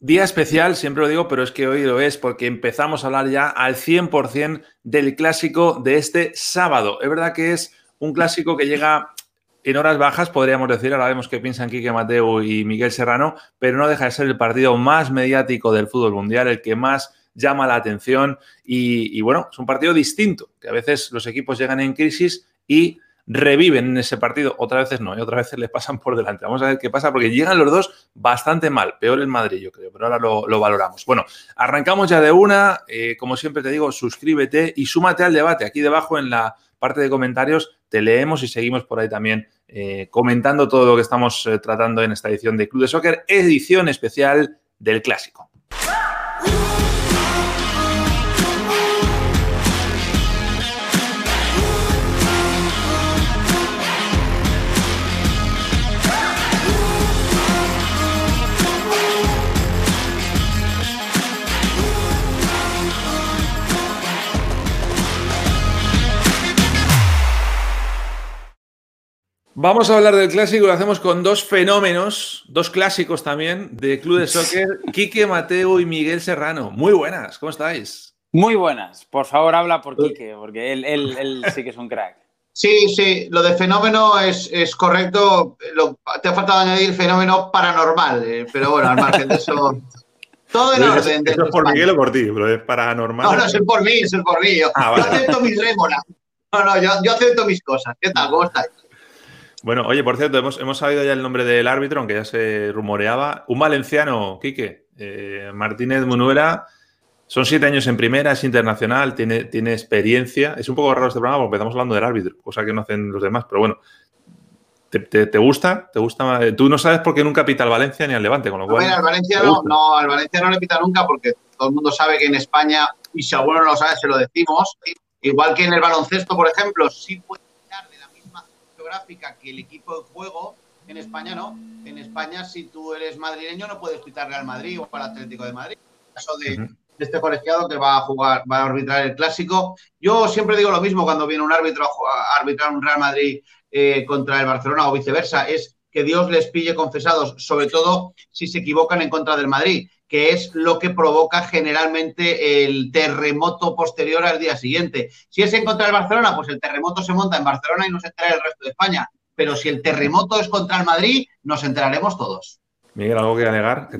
Día especial, siempre lo digo, pero es que hoy lo es porque empezamos a hablar ya al 100% del clásico de este sábado. Es verdad que es un clásico que llega en horas bajas, podríamos decir, ahora vemos qué piensan Quique Mateo y Miguel Serrano, pero no deja de ser el partido más mediático del fútbol mundial, el que más llama la atención y, y bueno, es un partido distinto, que a veces los equipos llegan en crisis y reviven en ese partido. Otras veces no, y otras veces les pasan por delante. Vamos a ver qué pasa, porque llegan los dos bastante mal. Peor el Madrid, yo creo, pero ahora lo, valoramos. Bueno, arrancamos ya de una. Eh, como siempre te digo, suscríbete y súmate al debate. Aquí debajo en la parte de comentarios te leemos y seguimos por ahí también eh, comentando todo lo que estamos eh, tratando en esta edición de Club de Soccer, edición especial del Clásico. Vamos a hablar del clásico, lo hacemos con dos fenómenos, dos clásicos también de Club de Soccer, Quique Mateo y Miguel Serrano. Muy buenas, ¿cómo estáis? Muy buenas. Por favor, habla por Quique, porque él, sí que es un crack. Sí, sí, lo de fenómeno es, correcto. te ha faltado añadir fenómeno paranormal, eh, pero bueno, al margen de eso. Todo en orden. ¿Eso es por Miguel o por ti? ¿Pero es paranormal? No, no, es por mí, es por mí. Yo, ah, acepto mis rémoras. No, no, yo, yo acepto mis cosas. ¿Qué tal? ¿Cómo estáis? Bueno, oye, por cierto, hemos, hemos sabido ya el nombre del árbitro, aunque ya se rumoreaba. Un valenciano, Quique, eh, Martínez Munuera. Son siete años en primera, es internacional, tiene, tiene experiencia. Es un poco raro este programa porque empezamos hablando del árbitro, cosa que no hacen los demás, pero bueno. ¿Te, gusta? ¿Te gusta? Tú no sabes por qué nunca pita al Valencia ni al Levante, con lo cual. al Valencia no, no, al Valencia no le pita nunca porque todo el mundo sabe que en España, y si alguno no lo sabe, se lo decimos. Igual que en el baloncesto, por ejemplo, sí puede que el equipo de juego. En España no. En España, si tú eres madrileño, no puedes pitarle al Madrid o para Atlético de Madrid. En caso de, este colegiado que va a jugar, va a arbitrar el clásico. Yo siempre digo lo mismo cuando viene un árbitro a, arbitrar un Real Madrid eh, contra el Barcelona o viceversa, es que Dios les pille confesados, sobre todo si se equivocan en contra del Madrid que es lo que provoca generalmente el terremoto posterior al día siguiente. Si es en contra del Barcelona, pues el terremoto se monta en Barcelona y no se entera el resto de España. Pero si el terremoto es contra el Madrid, nos enteraremos todos. Miguel, ¿algo que alegar?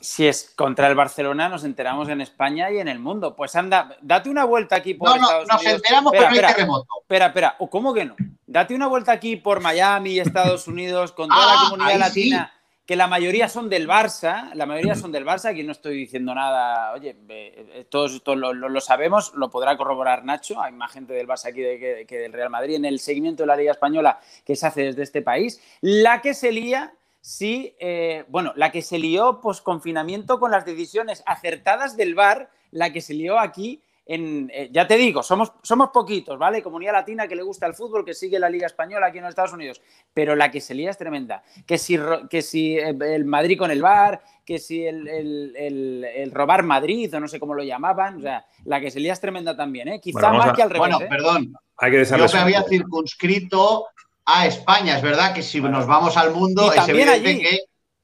si, es contra el Barcelona, nos enteramos en España y en el mundo. Pues anda, date una vuelta aquí por no, no, nos enteramos, pero no hay terremoto. Espera, espera, ¿cómo que no? Date una vuelta aquí por Miami, Estados Unidos, con toda la ah, comunidad latina que la mayoría son del Barça, la mayoría son del Barça, aquí no estoy diciendo nada, oye, eh, todos esto lo, sabemos, lo podrá corroborar Nacho, hay más gente del Barça aquí que, del Real Madrid en el seguimiento de la Liga Española que se hace desde este país, la que se lía sí, eh, bueno, la que se lió post confinamiento con las decisiones acertadas del VAR, la que se lió aquí eh, ya te digo, somos, somos poquitos, ¿vale? Comunidad latina que le gusta el fútbol, que sigue la Liga Española aquí en los Estados Unidos, pero la que se lía es tremenda. Que si, que si eh, el Madrid con el bar, que si el, robar Madrid, o no sé cómo lo llamaban, o sea, la que se lía es tremenda también, ¿eh? Quizá más que al revés. Bueno, ¿eh? perdón. Hay que Yo me había circunscrito a España, es verdad que si nos vamos al mundo, es evidente que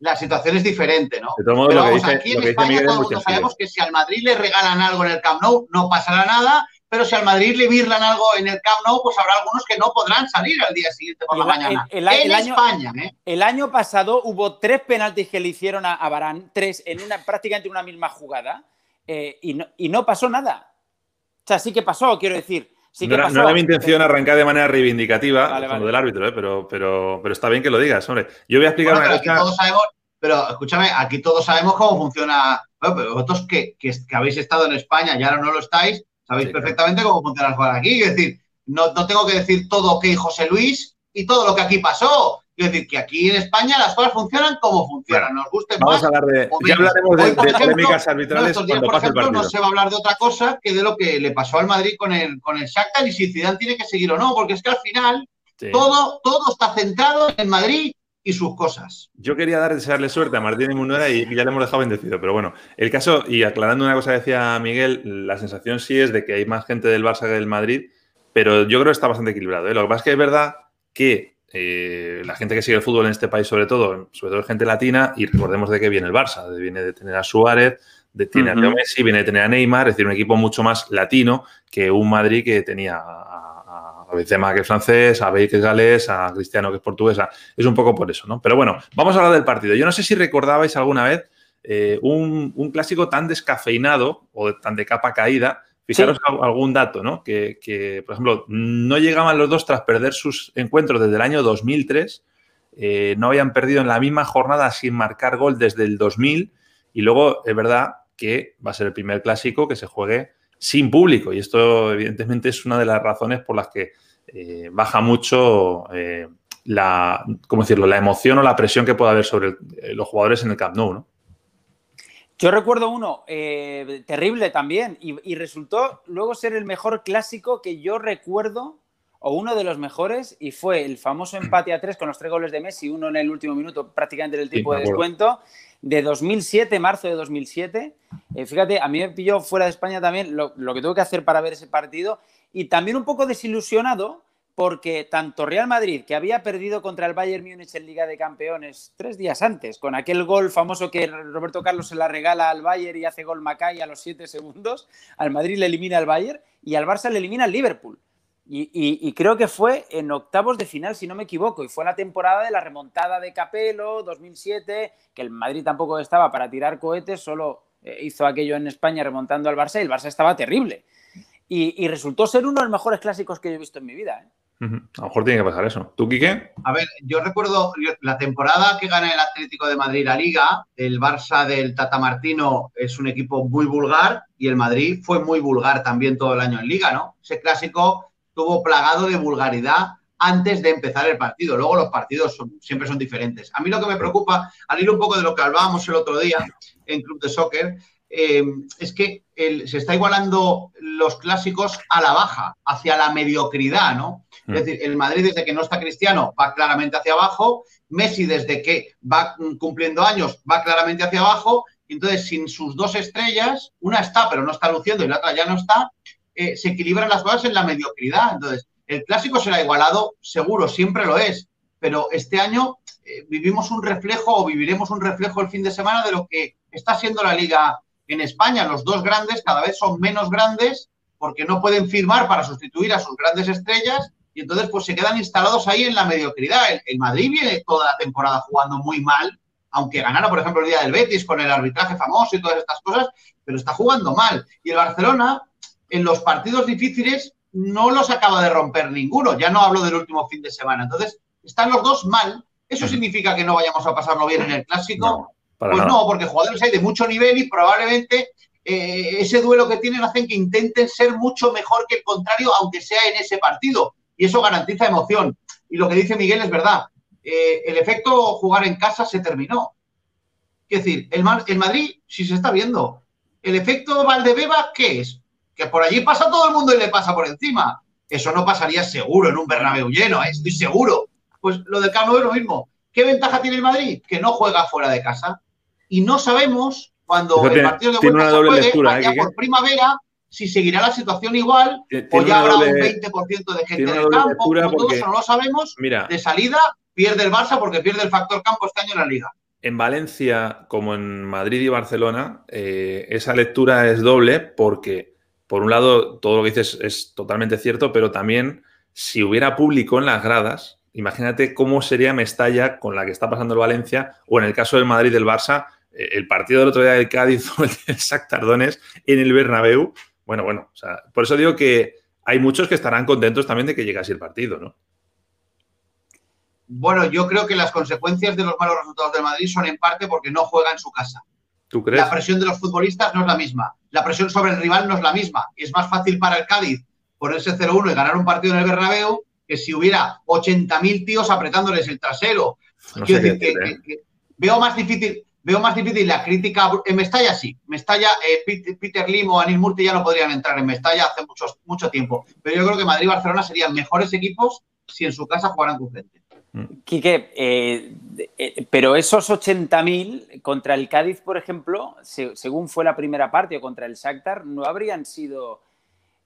la situación es diferente, ¿no? Pero vamos, aquí en España todos sabemos que si al Madrid le regalan algo en el Camp Nou, no pasará nada, pero si al Madrid le virlan algo en el Camp Nou, pues habrá algunos que no podrán salir al día siguiente por la mañana. en año, España, ¿eh? El año pasado hubo tres penaltis que le hicieron a, Barán, tres en una prácticamente una misma jugada, eh, y, no, y no pasó nada. O sea, sí que pasó, quiero decir no, era, mi intención arrancar de manera reivindicativa con lo del árbitro, ¿eh? pero, pero, pero está bien que lo digas, hombre. Yo voy a explicar una cosa. Todos sabemos, pero escúchame, aquí todos sabemos cómo funciona. Bueno, pero vosotros que, que, habéis estado en España y ahora no lo estáis, sabéis perfectamente cómo funciona el jugar aquí. Es decir, no, no tengo que decir todo que José Luis y todo lo que aquí pasó. Quiero decir que aquí en España las cosas funcionan como funcionan, nos guste Vamos más. a hablar de. Ya hablaremos de, Hoy, de ejemplo, polémicas arbitrales estos días, cuando por pase el ejemplo, partido. no se va a hablar de otra cosa que de lo que le pasó al Madrid con el, con el Shakhtar y si Zidane tiene que seguir o no, porque es que al final Sí. todo, todo está centrado en Madrid y sus cosas. Yo quería dar desearle suerte a Martín y Munera y ya le hemos dejado bendecido, pero bueno, el caso, y aclarando una cosa que decía Miguel, la sensación sí es de que hay más gente del Barça que del Madrid, pero yo creo que está bastante equilibrado. ¿eh? Lo que pasa es que es verdad que eh, la gente que sigue el fútbol en este país, sobre todo, sobre todo gente latina, y recordemos de qué viene el Barça, de- viene de tener a Suárez, de tiene a Leo. Messi, viene de tener a Neymar, es decir, un equipo mucho más latino que un Madrid que tenía a, a Benzema, que es francés, a Bale, que es galés, a Cristiano, que es portuguesa. Es un poco por eso, ¿no? Pero bueno, vamos a hablar del partido. Yo no sé si recordabais alguna vez eh, un, un clásico tan descafeinado o tan de capa caída. Fijaros al- algún dato, ¿no? Que, que, por ejemplo, no llegaban los dos tras perder sus encuentros desde el año 2003. eh, no habían perdido en la misma jornada sin marcar gol desde el 2000. Y luego es verdad que va a ser el primer clásico que se juegue sin público. Y esto, evidentemente, es una de las razones por las que eh, baja mucho eh, la, ¿cómo decirlo? la emoción o la presión que pueda haber sobre eh, los jugadores en el Camp Nou, ¿no? Yo recuerdo uno terrible también y resultó luego ser el mejor clásico que yo recuerdo o uno de los mejores y fue el famoso empate a tres con los tres goles de Messi, uno en el último minuto prácticamente del tiempo de descuento de 2007, marzo de 2007. Eh, fíjate, a mí me pilló fuera de España también lo, lo que tuve que hacer para ver ese partido y también un poco desilusionado porque tanto Real Madrid, que había perdido contra el Bayern Múnich en Liga de Campeones tres días antes, con aquel gol famoso que Roberto Carlos se la regala al Bayern y hace gol Macay a los siete segundos, al Madrid le elimina al Bayern y al Barça le elimina al Liverpool. Y, y- y creo que fue en octavos de final, si no me equivoco, y fue la temporada de la remontada de Capello, 2007, que el Madrid tampoco estaba para tirar cohetes, solo eh, hizo aquello en España remontando al Barça y el Barça estaba terrible. Y, y resultó ser uno de los mejores clásicos que yo he visto en mi vida. ¿eh? A lo mejor tiene que pasar eso. ¿Tú, Quique? A ver, yo recuerdo la temporada que gana el Atlético de Madrid la Liga, el Barça del Tata Martino es un equipo muy vulgar y el Madrid fue muy vulgar también todo el año en Liga, ¿no? Ese clásico tuvo plagado de vulgaridad antes de empezar el partido. Luego los partidos son- siempre son diferentes. A mí lo que me preocupa, al ir un poco de lo que hablábamos el otro día en Club de Soccer, eh, es que el- se está igualando los clásicos a la baja, hacia la mediocridad, ¿no? Mm. Es decir, el Madrid desde que no está Cristiano va claramente hacia abajo, Messi desde que va mm, cumpliendo años va claramente hacia abajo, entonces sin sus dos estrellas, una está pero no está luciendo y la otra ya no está, eh, se equilibran las cosas en la mediocridad. Entonces, el clásico será igualado, seguro, siempre lo es, pero este año eh, vivimos un reflejo o viviremos un reflejo el fin de semana de lo que está siendo la liga en España. Los dos grandes cada vez son menos grandes porque no pueden firmar para sustituir a sus grandes estrellas y entonces pues se quedan instalados ahí en la mediocridad. El, el Madrid viene toda la temporada jugando muy mal, aunque ganara, por ejemplo, el día del Betis con el arbitraje famoso y todas estas cosas, pero está jugando mal. Y el Barcelona, en los partidos difíciles, no los acaba de romper ninguno. Ya no hablo del último fin de semana. Entonces, están los dos mal. ¿Eso significa que no vayamos a pasarlo bien en el clásico? No, Pues nada. no, porque jugadores hay de mucho nivel y probablemente eh, ese duelo que tienen hacen que intenten ser mucho mejor que el contrario, aunque sea en ese partido. Y eso garantiza emoción. Y lo que dice Miguel es verdad. Eh, el efecto jugar en casa se terminó. Es decir, el, el Madrid, si se está viendo, el efecto Valdebeba, ¿qué es? Que por allí pasa todo el mundo y le pasa por encima. Eso no pasaría seguro en un Bernabéu lleno, ¿eh? estoy seguro. Pues lo del Camp Nou es lo mismo. ¿Qué ventaja tiene el Madrid? Que no juega fuera de casa. Y no sabemos cuando el partido de vuelta se juegue, lectura, ¿eh, allá por primavera, si seguirá la situación igual Tiene o ya habrá doble- un 20% de gente en el campo. todo eso no lo sabemos. Mira, De salida pierde el Barça porque pierde el factor campo este año en la Liga. en Valencia, como en Madrid y Barcelona, eh, esa lectura es doble porque, por un lado, todo lo que dices es totalmente cierto, pero también si hubiera público en las gradas, imagínate cómo sería Mestalla con la que está pasando el Valencia, o en el caso del Madrid del Barça, eh, el partido del otro día del Cádiz o el del Shakhtar Donetsk en el Bernabéu. Bueno, bueno, o sea, por eso digo que hay muchos que estarán contentos también de que llegase el partido, ¿no? Bueno, yo creo que las consecuencias de los malos resultados del Madrid son en parte porque no juega en su casa. ¿Tú crees? La presión de los futbolistas no es la misma. La presión sobre el rival no es la misma. Es más fácil para el Cádiz ponerse 0-1 y ganar un partido en el Bernabéu que si hubiera 80.000 tíos apretándoles el trasero. Quiero decir que, veo más difícil. Veo más difícil la crítica en Mestalla, sí. Mestalla, eh, Peter, Lim o Anil Murti ya no podrían entrar en Mestalla hace mucho tiempo. Pero yo creo que Madrid y Barcelona serían mejores equipos si en su casa jugaran con. Quique, eh, eh, pero esos 80.000 contra el Cádiz, por ejemplo, según fue la primera parte, o contra el Shakhtar, no habrían sido...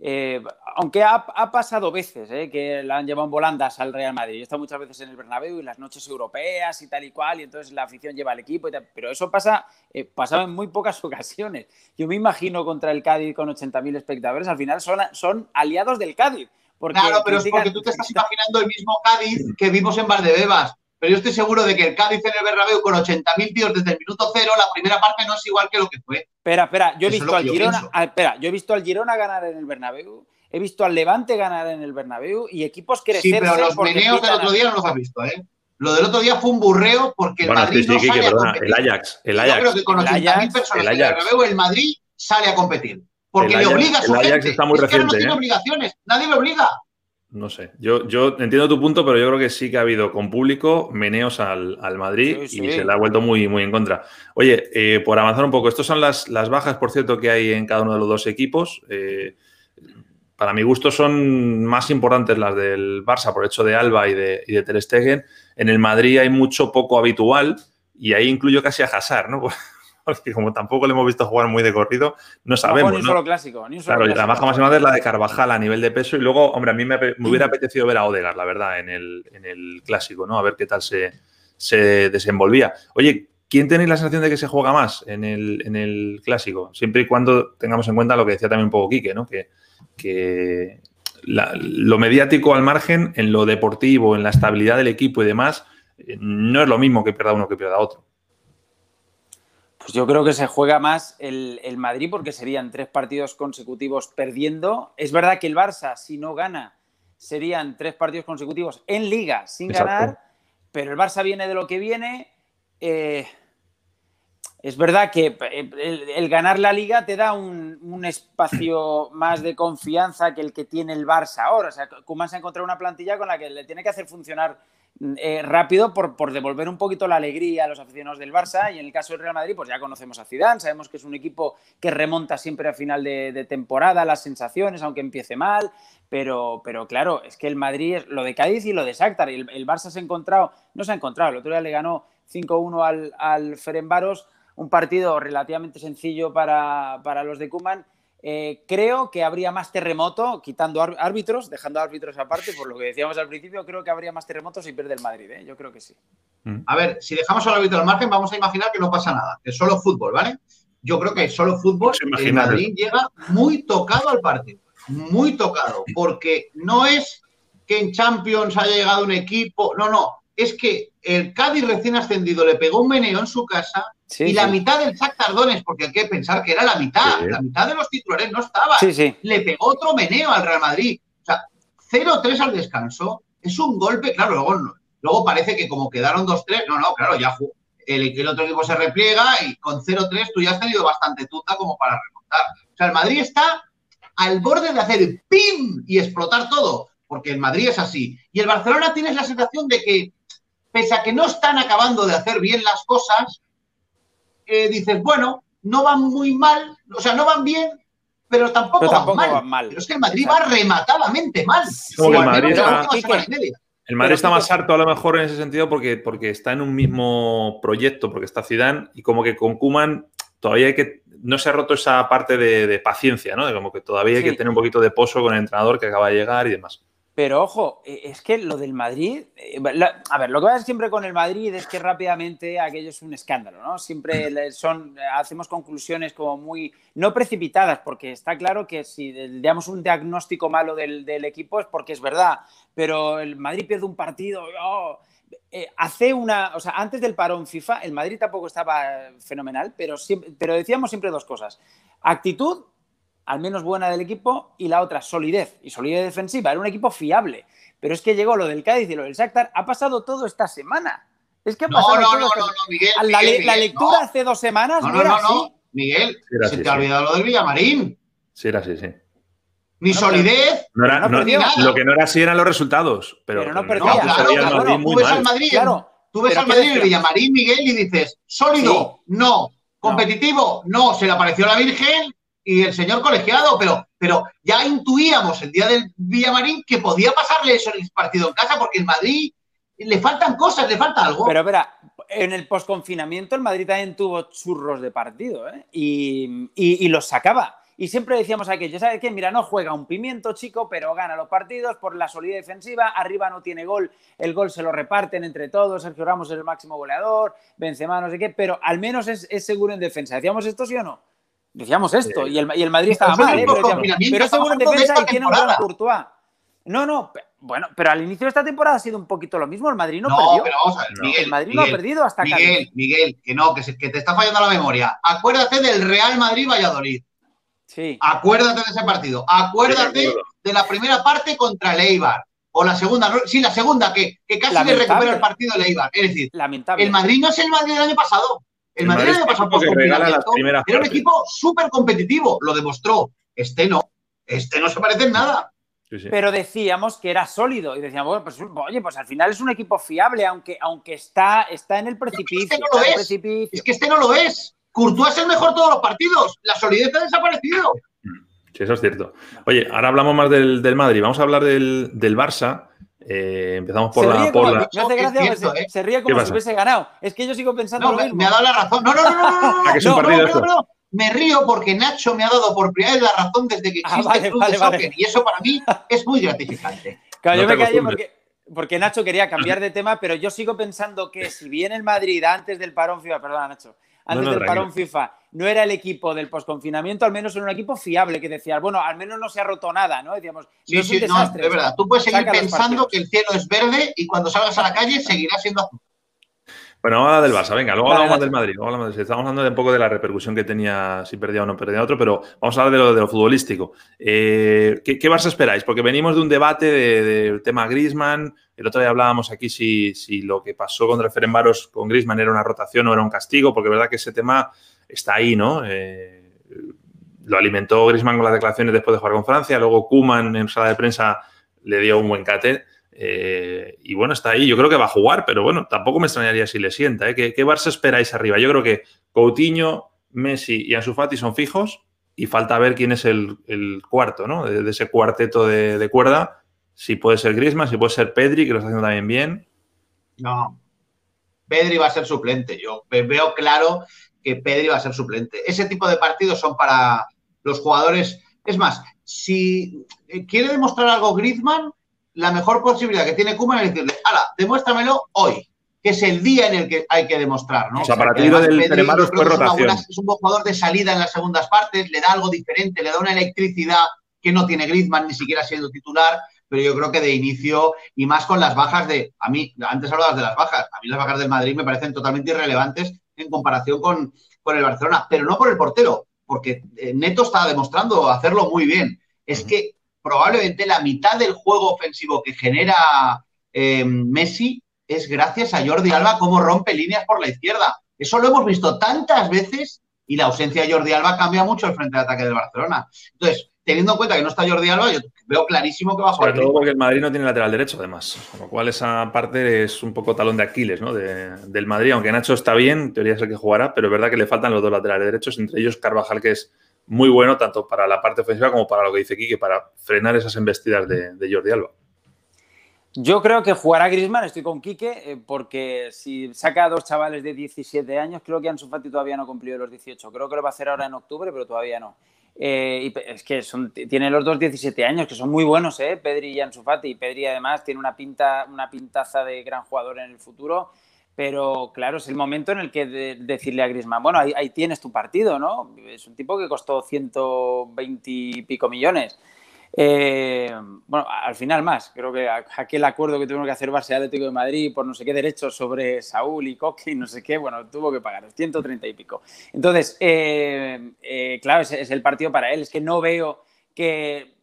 Eh, aunque ha, pasado veces que la han llevado en volandas al Real Madrid. Yo he estado muchas veces en el Bernabéu y las noches europeas y tal y cual, y entonces la afición lleva al equipo y tal. Pero eso pasa, pasaba en muy pocas ocasiones. Yo me imagino contra el Cádiz con 80.000 espectadores, al final son aliados del Cádiz claro, pero es porque tú te estás imaginando el mismo Cádiz que vimos en Valdebebas. Pero yo estoy seguro de que el Cádiz en el Bernabéu con 80.000 tíos desde el minuto cero, la primera parte no es igual que lo que fue. Espera, espera, yo he visto al Girona, espera, yo he visto al Girona ganar en el Bernabéu, he visto al Levante ganar en el Bernabéu y equipos crecer. Sí, pero los meneos del otro día no los has visto, ¿eh? Lo del otro día fue un burreo porque el Madrid no sale a competir. El Ajax, el Ajax. Yo creo que con 80.000 personas en el Bernabéu el Madrid sale a competir. Porque le obliga a su el Ajax gente. Está muy reciente, no tiene ¿eh? obligaciones, nadie le obliga. No sé, yo, yo entiendo tu punto, pero yo creo que sí que ha habido con público meneos al, Madrid y se le ha vuelto muy, muy en contra. Oye, eh, por avanzar un poco, estas son las, las, bajas, por cierto, que hay en cada uno de los dos equipos. Eh, para mi gusto son más importantes las del Barça por hecho de Alba y de, y de Ter Stegen. En el Madrid hay mucho poco habitual y ahí incluyo casi a Hazard, ¿no? porque como tampoco le hemos visto jugar muy de corrido, no sabemos. ni un solo clásico. Ni un solo claro, y la baja más grande es la de Carvajal a nivel de peso. Y luego, hombre, a mí me, hubiera apetecido ver a Odegar, la verdad, en el, en el clásico, ¿no? A ver qué tal se, se desenvolvía. Oye, ¿quién tenéis la sensación de que se juega más en el, en el clásico? Siempre y cuando tengamos en cuenta lo que decía también un poco Quique, ¿no? Que, que lo mediático al margen, en lo deportivo, en la estabilidad del equipo y demás, eh, no es lo mismo que pierda uno que pierda otro. Pues yo creo que se juega más el, Madrid porque serían tres partidos consecutivos perdiendo. Es verdad que el Barça, si no gana, serían tres partidos consecutivos en liga sin ganar, pero el Barça viene de lo que viene. Eh, es verdad que eh, el, ganar la liga te da un, espacio más de confianza que el que tiene el Barça ahora. O sea, Kuman se ha encontrado una plantilla con la que le tiene que hacer funcionar eh, rápido por, por, devolver un poquito la alegría a los aficionados del Barça. Y en el caso del Real Madrid pues ya conocemos a Zidane, sabemos que es un equipo que remonta siempre a final de, temporada las sensaciones, aunque empiece mal, pero, pero claro, es que el Madrid es lo de Cádiz y lo de Sáctar, el, el Barça se ha encontrado, no se ha encontrado, el otro día le ganó 5-1 al, al Ferenbaros, un partido relativamente sencillo para, para los de Kuman eh, creo que habría más terremoto, quitando árbitros, dejando árbitros aparte, por lo que decíamos al principio, creo que habría más terremotos si pierde el Madrid, ¿eh? yo creo que sí. Mm. A ver, si dejamos al árbitro al margen, vamos a imaginar que no pasa nada, que es solo fútbol, ¿vale? Yo creo que solo fútbol, el Madrid llega muy tocado al partido, muy tocado, porque no es que en Champions haya llegado un equipo, no, no, es que el Cádiz recién ascendido le pegó un meneo en su casa y la mitad del Sac Tardones, porque hay que pensar que era la mitad, la mitad de los titulares no estaba. Le pegó otro meneo al Real Madrid. O sea, 0-3 al descanso es un golpe, claro, luego, luego parece que como quedaron 2-3, no, no, claro, ya el, el otro equipo se repliega y con 0-3 tú ya has tenido bastante tuta como para remontar. O sea, el Madrid está al borde de hacer ¡pim! y explotar todo, porque el Madrid es así. Y el Barcelona tienes la sensación de que, pese a que no están acabando de hacer bien las cosas, dices, bueno, no van muy mal, o sea, no van bien, pero tampoco, van, mal. Pero es que el Madrid va rematadamente mal. el Madrid, está, más harto a lo mejor en ese sentido porque, porque está en un mismo proyecto, porque está Zidane y como que con Kuman todavía hay que no se ha roto esa parte de, paciencia, ¿no? De como que todavía hay que tener un poquito de pozo con el entrenador que acaba de llegar y demás. Pero ojo, e, es que lo del Madrid, eh, a ver, lo que pasa siempre con el Madrid es que rápidamente aquello es un escándalo, ¿no? Siempre son, hacemos conclusiones como muy, no precipitadas, porque está claro que si damos un diagnóstico malo del, equipo es porque es verdad, pero el Madrid pierde un partido, oh, eh, hace una, o sea, antes del parón FIFA, el Madrid tampoco estaba fenomenal, pero, pero decíamos siempre dos cosas, actitud al menos buena del equipo, y la otra, solidez, y solidez defensiva. Era un equipo fiable. Pero es que llegó lo del Cádiz y lo del Shakhtar, ha pasado todo esta semana. Es que ha pasado no, no, todo no, no, Miguel, la, la, lectura hace dos semanas no, no, no, no, Miguel, se te ha olvidado lo del Villamarín. Sí, era así, sí. ni solidez. No era, lo que no era así eran los resultados. Pero, no perdía. tú ves al Madrid, tú ves al Madrid el Villamarín, Miguel, y dices, sólido, no. Competitivo, no. Se le apareció la Virgen y el señor colegiado, pero, pero ya intuíamos el día del Villamarín que podía pasarle eso en el partido en casa, porque el Madrid le faltan cosas, le falta algo. Pero, espera, en el posconfinamiento el Madrid también tuvo churros de partido, ¿eh? y, y los sacaba. Y siempre decíamos aquello, ¿sabes qué? Mira, no juega un pimiento chico, pero gana los partidos por la solidez defensiva, arriba no tiene gol, el gol se lo reparten entre todos, Sergio Ramos es el máximo goleador, Benzema no sé qué, pero al menos es, seguro en defensa. ¿Decíamos esto sí o no? Decíamos esto, y, el, y, el, Madrid estaba mal, ¿eh? pero, es seguro en defensa y tiene un gran Courtois. No, no, bueno, pero al inicio de esta temporada ha sido un poquito lo mismo. El Madrid no, perdió. Pero vamos a ver, Miguel, el Madrid no ha perdido hasta Miguel, Miguel, que no, que, que, te está fallando la memoria. Acuérdate del Real Madrid-Valladolid. Acuérdate de ese partido. Acuérdate de la primera parte contra el Eibar. O la segunda, sí, la segunda, que, casi le recupera el partido el Eibar. Es decir, el Madrid no es el Madrid del año pasado. El, Madrid del año pasado era un equipo súper competitivo, lo demostró. Este no, este no se parece en nada. Pero decíamos que era sólido y decíamos, bueno, pues, oye, pues al final es un equipo fiable, aunque, aunque está, está en el precipicio. Es que, este no lo es. es que este no lo es. Courtois es el mejor todos los partidos. La solidez ha desaparecido. Sí, eso es cierto. Oye, ahora hablamos más del, Madrid. Vamos a hablar del, Barça. Eh, empezamos por la. Por la... Me hace gracia, se, ¿eh? se, ríe como si hubiese ganado. Es que yo sigo pensando lo mismo. Me ha dado la razón. No, no, no, no, no. no, no, Me río porque Nacho me ha dado por primera vez la razón desde que ah, existe el club de soccer. Y eso para mí es muy gratificante. Claro, yo me callé porque, porque Nacho quería cambiar de tema, pero yo sigo pensando que si bien el Madrid antes del parón perdona Nacho, antes del parón FIFA no era el equipo del posconfinamiento, al menos era un equipo fiable que decía, bueno, al menos no se ha roto nada, ¿no? Decíamos, sí, no sí, no, de verdad. Tú puedes seguir pensando que el cielo es verde y cuando salgas a la calle seguirá siendo azul. Bueno, vamos a hablar del Barça, venga, luego hablamos del Madrid. Estamos hablando de un poco de la repercusión que tenía si perdía o no perdía otro, pero vamos a hablar de lo, de lo futbolístico. Eh, ¿qué, ¿qué, Barça esperáis? Porque venimos de un debate del tema Griezmann. El otro día hablábamos aquí si, si lo que pasó contra Ferenbaros con Griezmann era una rotación o era un castigo, porque es verdad que ese tema está ahí, ¿no? Eh, lo alimentó Griezmann con las declaraciones después de jugar con Francia, luego Kuman en sala de prensa le dio un buen cate. Eh, y bueno, está ahí. Yo creo que va a jugar, pero bueno, tampoco me extrañaría si le sienta. ¿eh? ¿Qué, Barça esperáis arriba? Yo creo que Coutinho, Messi y Ansu Fati son fijos y falta ver quién es el, cuarto, ¿no? De, ese cuarteto de, cuerda. Si puede ser Griezmann, si puede ser Pedri, que lo está haciendo también bien. No. Pedri va a ser suplente. Yo veo claro que Pedri va a ser suplente. Ese tipo de partidos son para los jugadores. Es más, si quiere demostrar algo Griezmann, la mejor posibilidad que tiene Kuman es decirle, ala, demuéstramelo hoy, que es el día en el que hay que demostrar, ¿no? O sea, para ti lo del es rotación. Es, un jugador de salida en las segundas partes, le da algo diferente, le da una electricidad que no tiene Griezmann ni siquiera siendo titular, pero yo creo que de inicio y más con las bajas de, a mí, antes hablabas de las bajas, a mí las bajas del Madrid me parecen totalmente irrelevantes en comparación con, con el Barcelona, pero no por el portero, porque eh, Neto está demostrando hacerlo muy bien. Es que probablemente la mitad del juego ofensivo que genera eh, Messi es gracias a Jordi Alba cómo rompe líneas por la izquierda. Eso lo hemos visto tantas veces y la ausencia de Jordi Alba cambia mucho el frente de ataque del Barcelona. Entonces, teniendo en cuenta que no está Jordi Alba, yo veo clarísimo que va a jugar. Sobre todo porque el Madrid no tiene lateral derecho, además. Con lo cual, esa parte es un poco talón de Aquiles ¿no? del Madrid. Aunque Nacho está bien, en teoría es el que jugará, pero es verdad que le faltan los dos laterales derechos, entre ellos Carvajal, que es muy bueno tanto para la parte ofensiva como para lo que dice Quique, para frenar esas embestidas de, Jordi Alba. Yo creo que jugará Grisman, estoy con Quique, eh, porque si saca a dos chavales de 17 años, creo que Ansu Fati todavía no cumplió los 18. Creo que lo va a hacer ahora en octubre, pero todavía no. Eh, y es que son, tiene los dos 17 años, que son muy buenos, ¿eh? Pedri y Ansu Fati. Pedri además tiene una, pinta, una pintaza de gran jugador en el futuro pero claro, es el momento en el que decirle a Griezmann, bueno, ahí, tienes tu partido, ¿no? Es un tipo que costó 120 y pico millones. Eh, bueno, al final más. Creo que aquel acuerdo que tuvieron que hacer Barça Atlético de Madrid por no sé qué derechos sobre Saúl y Coque y no sé qué, bueno, tuvo que pagar 130 y pico. Entonces, eh, eh, claro, es el partido para él. Es que no veo que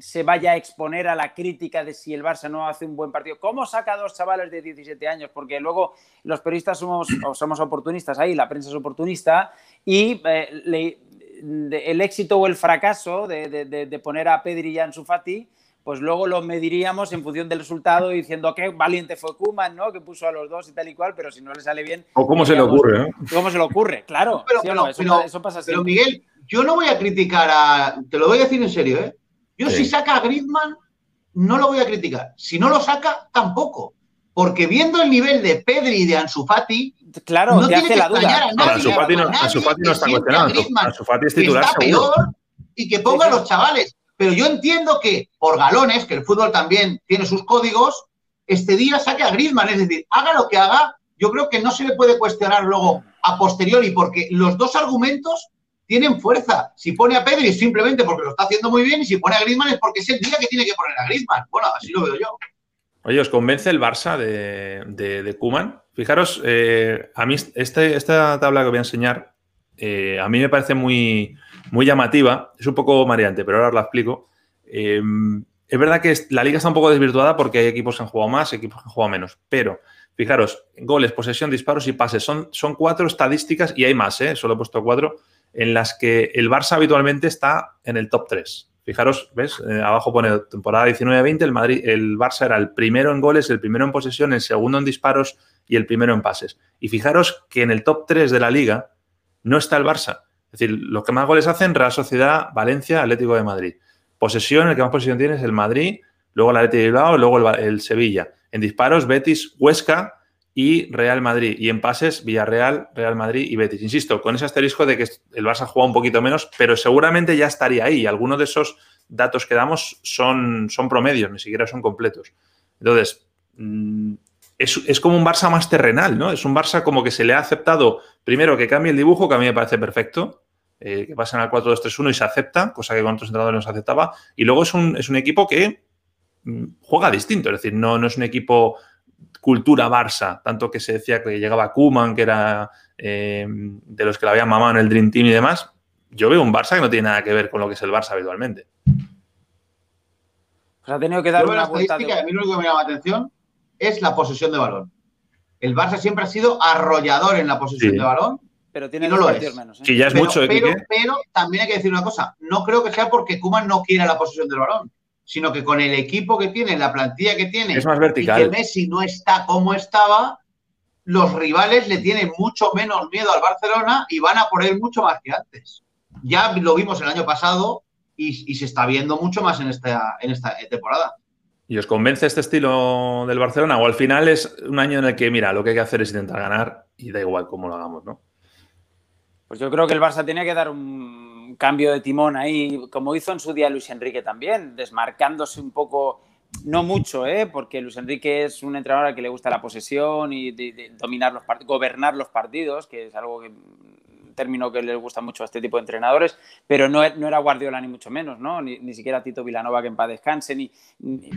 se vaya a exponer a la crítica de si el Barça no hace un buen partido. ¿Cómo saca a dos chavales de 17 años? Porque luego los periodistas somos, somos oportunistas ahí, la prensa es oportunista y eh, el éxito o el fracaso de, poner a Pedri y a Ansu Fati, pues luego lo mediríamos en función del resultado diciendo qué valiente fue Kuman, ¿no? Que puso a los dos y tal y cual, pero si no le sale bien. O cómo se le ocurre, ¿no? ¿Cómo se le ocurre? Claro. Pero, eso, pasa siempre. Pero Miguel, yo no voy a criticar a. Te lo voy a decir en serio, ¿eh? Yo si saca a Griezmann, no lo voy a criticar. Si no lo saca, tampoco. Porque viendo el nivel de Pedri y de Ansu Fati, claro, no tiene que la duda. A nadie, Ansu Fati no, Ansu Fati no está cuestionado. Ansu Fati es titular está seguro. Peor y que ponga a los chavales. Pero yo entiendo que por galones, que el fútbol también tiene sus códigos, este día saque a Griezmann. Es decir, haga lo que haga, yo creo que no se le puede cuestionar luego a posteriori, porque los dos argumentos tienen fuerza. Si pone a Pedri es simplemente porque lo está haciendo muy bien y si pone a Griezmann es porque es el día que tiene que poner a Griezmann. Bueno, así lo veo yo. Oye, ¿os convence el Barça de, de, Kuman? Fijaros, eh, a mí este, esta tabla que voy a enseñar, eh, a mí me parece muy, muy llamativa, es un poco mareante, pero ahora os la explico. Eh, es verdad que la liga está un poco desvirtuada porque hay equipos que han jugado más, equipos que han jugado menos, pero fijaros, goles, posesión, disparos y pases, son, son cuatro estadísticas y hay más, ¿eh? solo he puesto cuatro, en las que el Barça habitualmente está en el top 3. Fijaros, ¿ves? Eh, abajo pone temporada 19-20, el, el Barça era el primero en goles, el primero en posesión, el segundo en disparos y el primero en pases. Y fijaros que en el top 3 de la liga no está el Barça. Es decir, los que más goles hacen, Real Sociedad, Valencia, Atlético de Madrid. Posesión, el que más posesión tiene es el Madrid, luego el Atlético de Bilbao, luego el, Sevilla. En disparos, Betis, Huesca y Real Madrid. Y en pases, Villarreal, Real Madrid y Betis. Insisto, con ese asterisco de que el Barça juega un poquito menos, pero seguramente ya estaría ahí. Algunos de esos datos que damos son, son promedios, ni siquiera son completos. Entonces, mm, es, como un Barça más terrenal, ¿no? Es un Barça como que se le ha aceptado, primero, que cambie el dibujo, que a mí me parece perfecto, eh, que pasen al 4-2-3-1 y se acepta, cosa que con otros entrenadores no se aceptaba. Y luego es un, es un equipo que mm, juega distinto, es decir, no, no es un equipo cultura Barça, tanto que se decía que llegaba Kuman, que era eh, de los que la habían mamado en el Dream Team y demás. Yo veo un Barça que no tiene nada que ver con lo que es el Barça habitualmente. Pues ha tenido que dar una vuelta. De... A mí lo único que me llama la atención es la posesión de balón. El Barça siempre ha sido arrollador en la posesión de balón. Pero tiene no lo es. menos. ¿eh? ya es mucho, pero, pero, también hay que decir una cosa. No creo que sea porque Kuman no quiera la posesión del balón, sino que con el equipo que tiene, la plantilla que tiene, es más vertical. y que Messi no está como estaba, los rivales le tienen mucho menos miedo al Barcelona y van a por él mucho más que antes. Ya lo vimos el año pasado y, se está viendo mucho más en esta, en esta temporada. ¿Y os convence este estilo del Barcelona? O al final es un año en el que, mira, lo que hay que hacer es intentar ganar y da igual cómo lo hagamos, ¿no? Pues yo creo que el Barça tenía que dar un cambio de timón ahí, como hizo en su día Luis Enrique también, desmarcándose un poco, no mucho, ¿eh? porque Luis Enrique es un entrenador al que le gusta la posesión y dominar los gobernar los partidos, que es algo que término que les gusta mucho a este tipo de entrenadores, pero no, no era Guardiola ni mucho menos, ¿no? Ni, siquiera Tito Vilanova que en paz descanse, ni,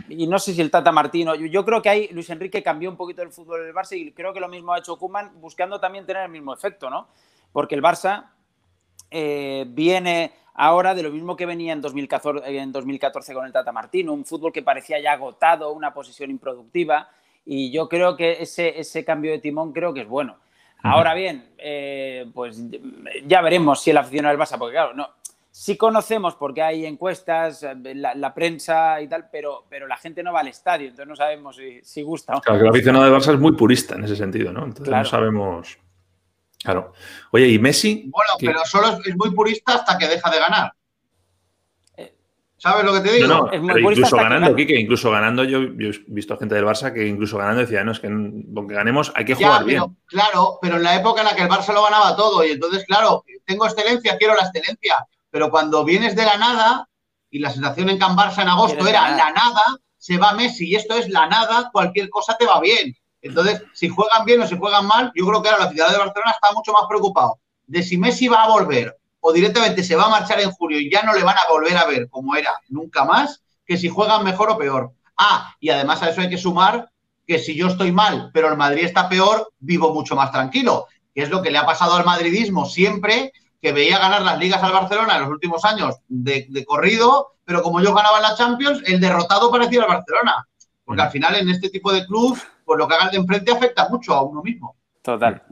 y no sé si el Tata Martino. Yo, creo que ahí Luis Enrique cambió un poquito el fútbol del Barça y creo que lo mismo ha hecho Kuman buscando también tener el mismo efecto, ¿no? Porque el Barça eh, viene ahora de lo mismo que venía en 2014, en 2014 con el Tata Martino, un fútbol que parecía ya agotado, una posición improductiva, y yo creo que ese, ese cambio de timón creo que es bueno. Ahora bien, eh, pues ya veremos si el aficionado del Barça, porque claro, no, sí conocemos porque hay encuestas, eh, la, prensa y tal, pero, pero la gente no va al estadio, entonces no sabemos si, gusta. Claro, que el aficionado del Barça es muy purista en ese sentido, ¿no? Entonces no sabemos. Claro. Oye, ¿y Messi? Bueno, pero solo es muy purista hasta que deja de ganar. ¿Sabes lo que te digo? No, incluso ganando, Kike, incluso ganando, yo, he visto gente del Barça que incluso ganando decía, no, es que aunque ganemos hay que jugar bien. Claro, pero en la época en la que el Barça lo ganaba todo y entonces, claro, tengo excelencia, quiero la excelencia, pero cuando vienes de la nada y la sensación en Can Barça en agosto era la nada, se va Messi y esto es la nada, cualquier cosa te va bien. Entonces, si juegan bien o si juegan mal, yo creo que ahora la ciudad de Barcelona está mucho más preocupado de si Messi va a volver o directamente se va a marchar en julio y ya no le van a volver a ver como era nunca más, que si juegan mejor o peor. Ah, y además a eso hay que sumar que si yo estoy mal, pero el Madrid está peor, vivo mucho más tranquilo, que es lo que le ha pasado al madridismo siempre, que veía ganar las ligas al Barcelona en los últimos años de, corrido, pero como yo ganaba la Champions, el derrotado parecía al Barcelona. Porque al final en este tipo de clubes, pues lo que hagan de enfrente afecta mucho a uno mismo. Total.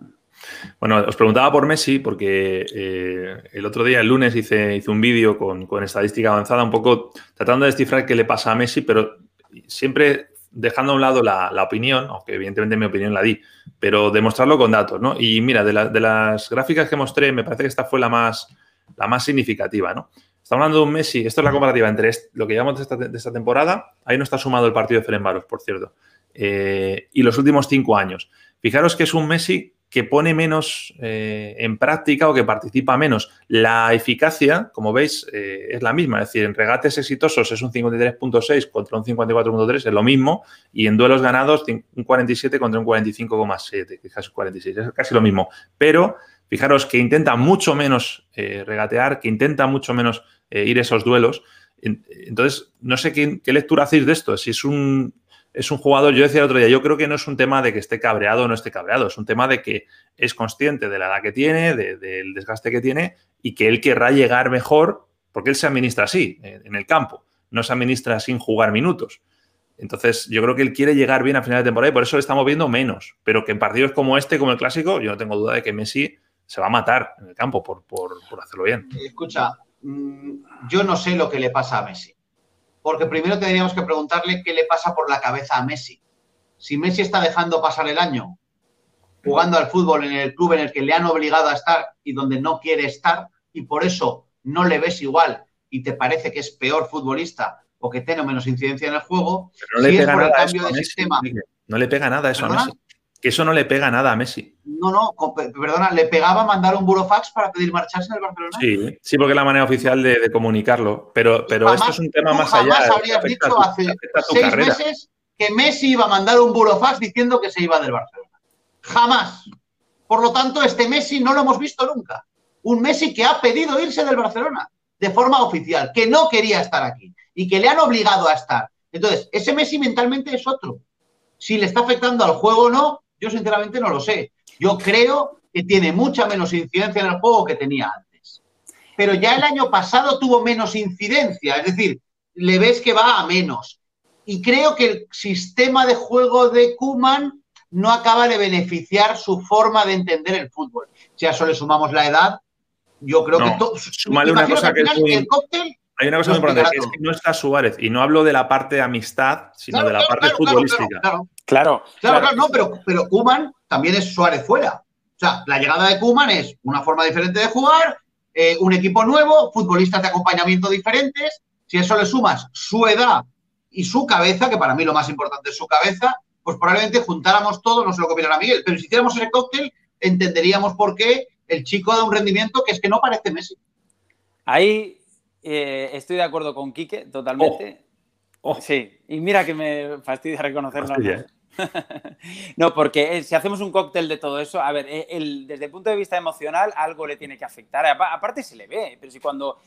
Bueno, os preguntaba por Messi porque eh, el otro día, el lunes, hice, hice un vídeo con, con, estadística avanzada, un poco tratando de descifrar qué le pasa a Messi, pero siempre dejando a un lado la, la opinión, aunque evidentemente mi opinión la di, pero demostrarlo con datos, ¿no? Y mira, de, la, de, las gráficas que mostré, me parece que esta fue la más, la más significativa, ¿no? Estamos hablando de un Messi, esto es la comparativa entre lo que llevamos de esta, de esta, temporada, ahí no está sumado el partido de Ferenbaros, por cierto, eh, y los últimos cinco años. Fijaros que es un Messi que pone menos eh, en práctica o que participa menos. La eficacia, como veis, eh, es la misma. Es decir, en regates exitosos es un 53.6 contra un 54.3, es lo mismo. Y en duelos ganados, un 47 contra un 45,7, casi 46, es casi lo mismo. Pero fijaros que intenta mucho menos regatear, que intenta mucho menos ir esos duelos. Entonces, no sé qué lectura hacéis de esto. Si es un es un jugador, yo decía el otro día, yo creo que no es un tema de que esté cabreado o no esté cabreado, es un tema de que es consciente de la edad que tiene, del desgaste que tiene y que él querrá llegar mejor porque él se administra así, en el campo, no se administra sin jugar minutos. Entonces, yo creo que él quiere llegar bien a final de temporada y por eso le estamos viendo menos. Pero que en partidos como este, como el clásico, yo no tengo duda de que Messi se va a matar en el campo por, por, por hacerlo bien. Escucha, mm, yo no sé lo que le pasa a Messi porque primero tendríamos que preguntarle qué le pasa por la cabeza a Messi. Si Messi está dejando pasar el año jugando al fútbol en el club en el que le han obligado a estar y donde no quiere estar, y por eso no le ves igual y te parece que es peor futbolista o que tiene menos incidencia en el juego, no le pega nada cambio de sistema. No le pega nada eso a Messi que eso no le pega nada a Messi. No, no, perdona, ¿le pegaba mandar un burofax para pedir marcharse del Barcelona? Sí, sí, porque es la manera oficial de, comunicarlo, pero, pero esto es un tema más allá. Jamás habrías dicho hace seis meses que Messi iba a mandar un burofax diciendo que se iba del Barcelona. Jamás. Por lo tanto, este Messi no lo hemos visto nunca. Un Messi que ha pedido irse del Barcelona de forma oficial, que no quería estar aquí y que le han obligado a estar. Entonces, ese Messi mentalmente es otro. Si le está afectando al juego o no, yo sinceramente no lo sé. Yo creo que tiene mucha menos incidencia en el juego que tenía antes. Pero ya el año pasado tuvo menos incidencia, es decir, le ves que va a menos. Y creo que el sistema de juego de Kuman no acaba de beneficiar su forma de entender el fútbol. Si a eso le sumamos la edad, yo creo que todo. una cosa que, el cóctel hay una cosa muy importante, es que no está Suárez, y no hablo de la parte de amistad, sino de la parte futbolística. Claro, claro, claro, no, pero, pero Kuman también es Suárez fuera. O sea, la llegada de Kuman es una forma diferente de jugar, eh, un equipo nuevo, futbolistas de acompañamiento diferentes. Si eso le sumas su edad y su cabeza, que para mí lo más importante es su cabeza, pues probablemente juntáramos todo, no sé lo que opinará Miguel, pero si hiciéramos ese cóctel, entenderíamos por qué el chico da un rendimiento que es que no parece Messi. Ahí eh, estoy de acuerdo con Quique, totalmente. Oh. Oh. Sí, y mira que me fastidia reconocerlo. no, porque eh, si hacemos un cóctel de todo eso, a ver, eh, desde el punto de vista emocional algo le tiene que afectar. Aparte se le ve, pero si cuando,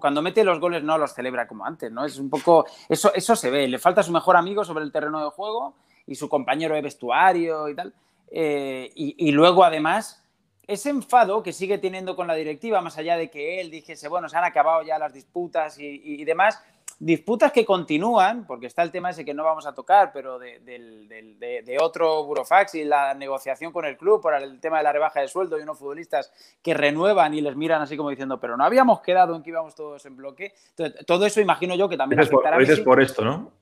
cuando mete los goles no los celebra como antes, ¿no? Es un poco, eso, eso se ve, le falta su mejor amigo sobre el terreno de juego y su compañero de vestuario y tal. y, luego además ese enfado que sigue teniendo con la directiva, más allá de que él dijese, bueno, se han acabado ya las disputas y, demás, disputas que continúan, porque está el tema ese que no vamos a tocar, pero de, otro burofax y la negociación con el club por el tema de la rebaja de sueldo y unos futbolistas que renuevan y les miran así como diciendo, pero no habíamos quedado en que íbamos todos en bloque. Entonces, todo eso imagino yo que también afectará a por esto, ¿no?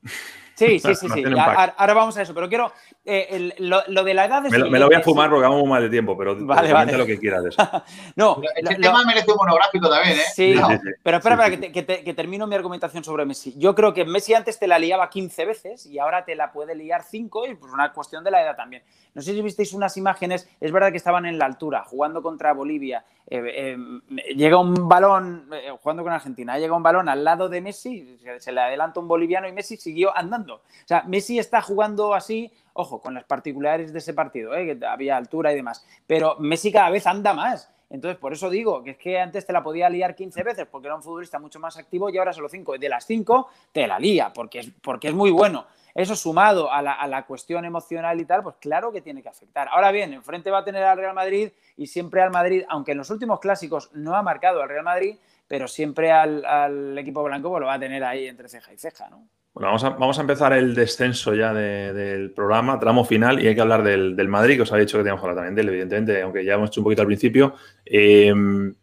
Sí, sí, sí, sí. Ahora, vamos a eso, pero quiero. Eh, lo, de la edad. me, lo, voy a fumar porque vamos muy mal de tiempo, pero vale, vale. lo que quieras de eso. no, el tema merece un monográfico también, ¿eh? Sí, pero espera, espera que, que, termino mi argumentación sobre Messi. Yo creo que Messi antes te la liaba 15 veces y ahora te la puede liar 5 y pues una cuestión de la edad también. No sé si visteis unas imágenes, es verdad que estaban en la altura, jugando contra Bolivia. Eh, eh, llega un balón, jugando con Argentina, llega un balón al lado de Messi, se le adelanta un boliviano y Messi siguió andando. O sea, Messi está jugando así, ojo, con las particulares de ese partido, ¿eh? que había altura y demás, pero Messi cada vez anda más. Entonces, por eso digo que es que antes te la podía liar 15 veces porque era un futbolista mucho más activo y ahora solo 5. De las 5 te la lía porque es, porque es muy bueno. Eso sumado a la, a la, cuestión emocional y tal, pues claro que tiene que afectar. Ahora bien, enfrente va a tener al Real Madrid y siempre al Madrid, aunque en los últimos clásicos no ha marcado al Real Madrid, pero siempre al, al equipo blanco pues lo va a tener ahí entre ceja y ceja, ¿no? Bueno, vamos a, empezar el descenso ya del programa, tramo final, y hay que hablar del, Madrid, que os había dicho que teníamos que hablar también de él, evidentemente, aunque ya hemos hecho un poquito al principio. Em,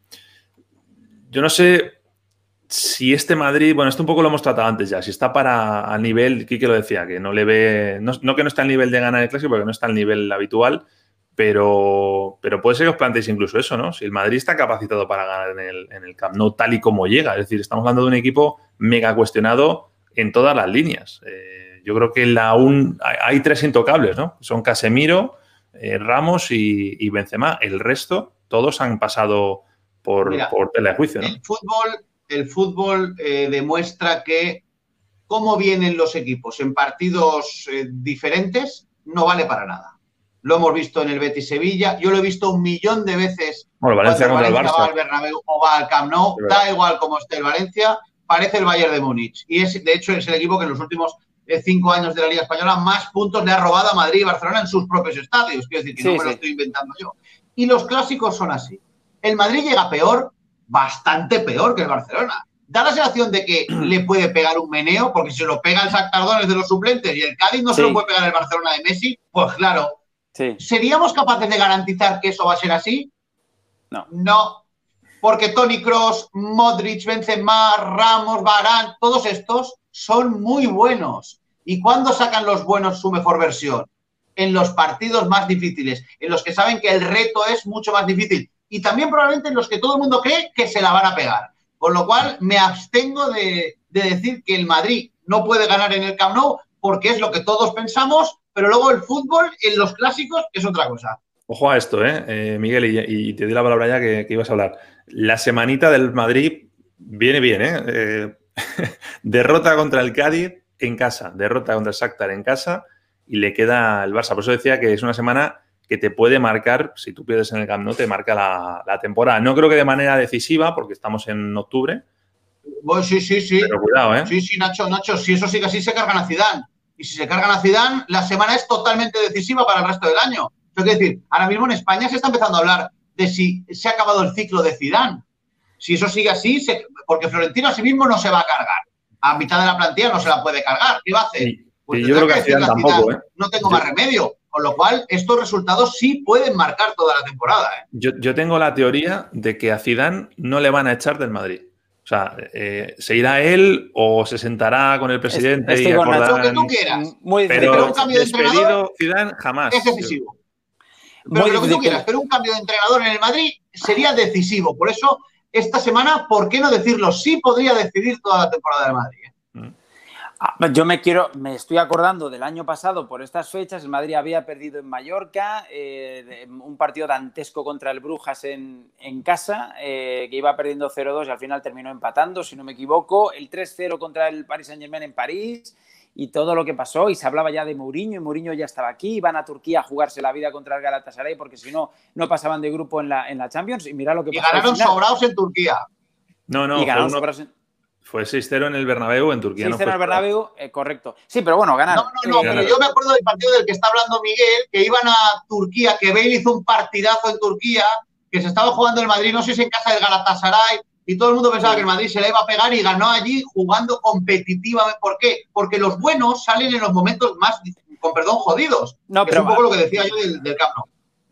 yo no sé si este Madrid, bueno, esto un poco lo hemos tratado antes ya, si está para a nivel, Kike lo decía, que no le ve, no, que no está al nivel de ganar el clásico, porque no está al nivel habitual, pero, pero puede ser que os planteéis incluso eso, ¿no? Si el Madrid está capacitado para ganar en el, en el Camp Nou tal y como llega, es decir, estamos hablando de un equipo mega cuestionado en todas las líneas. Eh, yo creo que la un, hay, tres intocables, ¿no? Son Casemiro, eh, Ramos y, Benzema. El resto, todos han pasado por, por tela de juicio, ¿no? El fútbol, el fútbol eh, demuestra que cómo vienen los equipos en partidos diferentes no vale para nada. Lo hemos visto en el Betis Sevilla, yo lo he visto un millón de veces bueno, Valencia contra el Barça. va al Bernabéu o va al Camp Nou, da igual cómo esté el Valencia, parece el Bayern de Múnich. Y es, de hecho, es el equipo que en los últimos eh, cinco años de la Liga Española más puntos le ha robado a Madrid y Barcelona en sus propios estadios. Quiero decir que no me lo estoy inventando yo. Y los clásicos son así. El Madrid llega peor, bastante peor que el Barcelona. Da la sensación de que le puede pegar un meneo, porque si se lo pega el Sactardones de los suplentes y el Cádiz no se lo puede pegar el Barcelona de Messi, pues claro. ¿Seríamos capaces de garantizar que eso va a ser así? No. No, porque Tony Cross, Modric, Benzema, Ramos, Barán, todos estos son muy buenos. ¿Y cuándo sacan los buenos su mejor versión? En los partidos más difíciles, en los que saben que el reto es mucho más difícil y también probablemente en los que todo el mundo cree que se la van a pegar. Con lo cual me abstengo de, decir que el Madrid no puede ganar en el Camp Nou porque es lo que todos pensamos, pero luego el fútbol en los clásicos es otra cosa. Ojo a esto, ¿eh? eh Miguel, y, te di la palabra ya que ibas a hablar la semanita del Madrid viene bien, ¿eh? eh derrota contra el Cádiz en casa, derrota contra el Shakhtar en casa y le queda el Barça. Por eso decía que es una semana que te puede marcar, si tú pierdes en el Camp Nou, te marca la, temporada. No creo que de manera decisiva, porque estamos en octubre. Bueno, sí, sí, sí. Pero cuidado, ¿eh? Sí, sí, Nacho, Nacho, si eso sigue así, se cargan a Zidane. Y si se cargan a Zidane, la semana es totalmente decisiva para el resto del año. Es decir, ahora mismo en España se está empezando a hablar de si se ha acabado el ciclo de Zidane. Si eso sigue así, porque Florentino a sí mismo no se va a cargar. A mitad de la plantilla no se la puede cargar. ¿Qué va a hacer? Pues yo creo que, Zidane tampoco, ¿eh? No tengo más remedio. Con lo cual, estos resultados sí pueden marcar toda la temporada. ¿eh? Yo, tengo la teoría de que a Zidane no le van a echar del Madrid. O sea, eh, se irá él o se sentará con el presidente y acordarán... Lo que tú quieras. Muy pero un cambio de entrenador Zidane jamás. Es decisivo. Pero lo que tú quieras, pero un cambio de entrenador en el Madrid sería decisivo. Por eso, esta semana, ¿por qué no decirlo? Sí podría decidir toda la temporada del Madrid. ¿eh? Mm. Ah, yo me quiero, me estoy acordando del año pasado por estas fechas, el Madrid había perdido en Mallorca, eh, un partido dantesco contra el Brujas en, casa, eh, que iba perdiendo 0-2 y al final terminó empatando, si no me equivoco, el 3-0 contra el Paris Saint Germain en París, y todo lo que pasó y se hablaba ya de Mourinho y Mourinho ya estaba aquí, iban a Turquía a jugarse la vida contra el Galatasaray porque si no, no pasaban de grupo en la, en la Champions y mira lo que pasó. Y ganaron sobrados en Turquía. No, no, fue, 6-0 en el Bernabéu en Turquía. 6-0 en el Bernabéu, eh, correcto. Sí, pero bueno, ganaron. No, no, no, pero yo me acuerdo del partido del que está hablando Miguel, que iban a Turquía, que Bale hizo un partidazo en Turquía, que se estaba jugando el Madrid, no sé si en casa del Galatasaray, y todo el mundo pensaba que el Madrid se le iba a pegar y ganó allí jugando competitivamente. ¿Por qué? Porque los buenos salen en los momentos más, con perdón, jodidos. No, pero, es un poco lo que decía yo del, del Camp